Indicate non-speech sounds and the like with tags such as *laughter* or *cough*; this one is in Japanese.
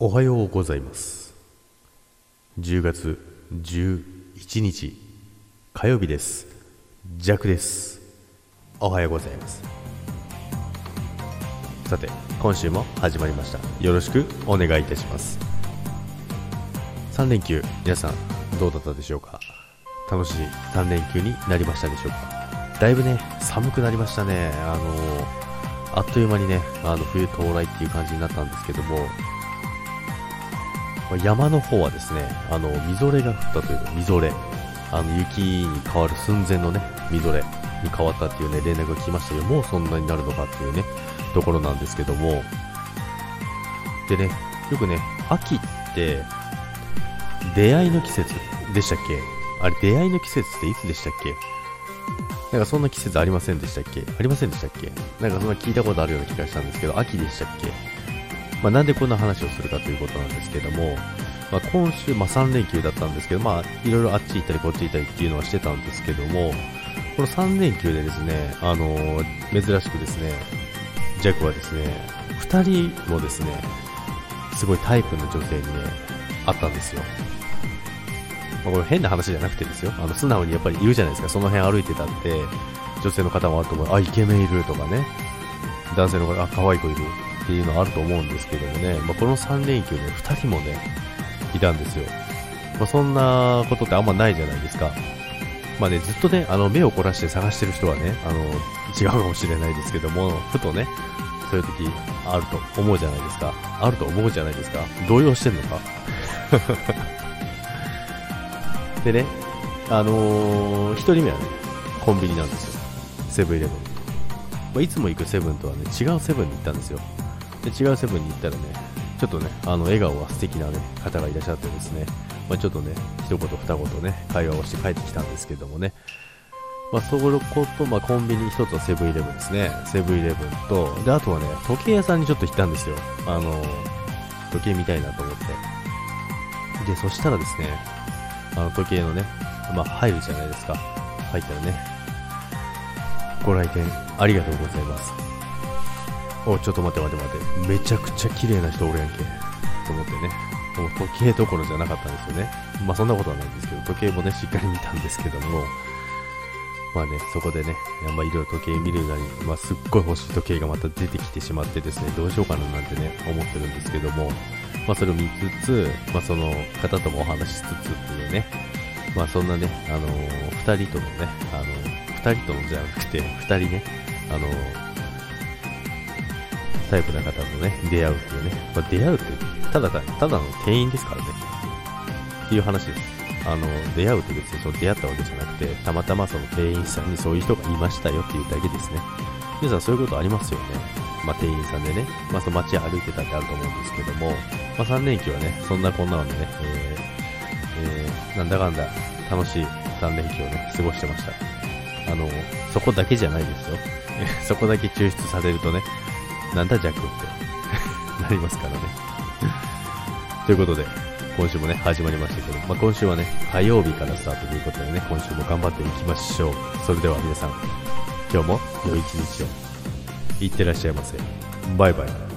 おはようございます。10月11日火曜日です。ジャックです。おはようございます。さて今週も始まりました。よろしくお願いいたします。3連休皆さんどうだったでしょうか？楽しい3連休になりましたでしょうか？だいぶね寒くなりましたね。あのあっという間にねあの冬到来っていう感じになったんですけども山の方はですね、あの、みぞれが降ったというか、みぞれ、あの、雪に変わる寸前のね、みぞれに変わったっていうね、連絡が来ましたけど、もうそんなになるのかっていうね、ところなんですけども、でね、よくね、秋って、出会いの季節でしたっけ？あれ、出会いの季節っていつでしたっけ？なんかそんな季節ありませんでしたっけ？ありませんでしたっけ？なんかそんな聞いたことあるような気がしたんですけど、秋でしたっけ？まあ、なんでこんな話をするかということなんですけども、まあ、今週、まあ、3連休だったんですけど、まあ、いろいろあっち行ったりこっち行ったりっていうのはしてたんですけども、この3連休でですね、あのー、珍しくですね、ジャックはですね、2人もですね、すごいタイプの女性にね、会ったんですよ。まあ、これ変な話じゃなくてですよ、あの素直にやっぱりいるじゃないですか、その辺歩いてたって、女性の方もあると思う、あ、イケメンいるとかね、男性の方、あ、可愛い子いる。っていうのはあると思うんですけどもね、まあ、この3連休で2人もね、いたんですよ。まあ、そんなことってあんまないじゃないですか。まあね、ずっとね、あの、目を凝らして探してる人はね、あの、違うかもしれないですけども、ふとね、そういう時あると思うじゃないですか。あると思うじゃないですか。動揺してんのか？*laughs* でね、あのー、1人目はね、コンビニなんですよ。セブンイレブン。まあ、いつも行くセブンとはね、違うセブンに行ったんですよ。で違うセブンに行ったらね、ちょっとね、あの笑顔が素敵な、ね、方がいらっしゃってですね、まあ、ちょっとね、一言二言ね、会話をして帰ってきたんですけどもね、まあ、そこと、まあ、コンビニ一つはセブンイレブンですね。セブンイレブンと、で、あとはね、時計屋さんにちょっと行ったんですよ。あの、時計見たいなと思って。で、そしたらですね、あの、時計のね、まあ、入るじゃないですか。入ったらね、ご来店ありがとうございます。おちょっと待って待って待って。めちゃくちゃ綺麗な人おるやんけ。と思ってね。もう時計どころじゃなかったんですよね。まあそんなことはないんですけど時計もねしっかり見たんですけども。まあねそこでねまあいろいろ時計見るなり、まあ、すっごい欲しい時計がまた出てきてしまってですねどうしようかななんてね思ってるんですけども。まあそれを見つつまあその方ともお話ししつつっていうね。まあそんなねあのー、2人とのねあのー、2人とのじゃなくて2人ねあのータイプな方とね、出会うっていうね。まあ、出会うって、ただただの店員ですからね。っていう話です。あの、出会うって別にその出会ったわけじゃなくて、たまたまその店員さんにそういう人がいましたよっていうだけですね。皆さんそういうことありますよね。まあ、店員さんでね、まあ、その街歩いてたってあると思うんですけども、まあ、3連休はね、そんなこんなのでね、えー、えー、なんだかんだ楽しい3連休をね、過ごしてました。あの、そこだけじゃないですよ。*laughs* そこだけ抽出されるとね、なんだジャックって *laughs* なりますからね。ということで、今週もね、始まりましたけど、まあ、今週はね、火曜日からスタートということでね、今週も頑張っていきましょう。それでは皆さん、今日も良い一日を。いってらっしゃいませ。バイバイ。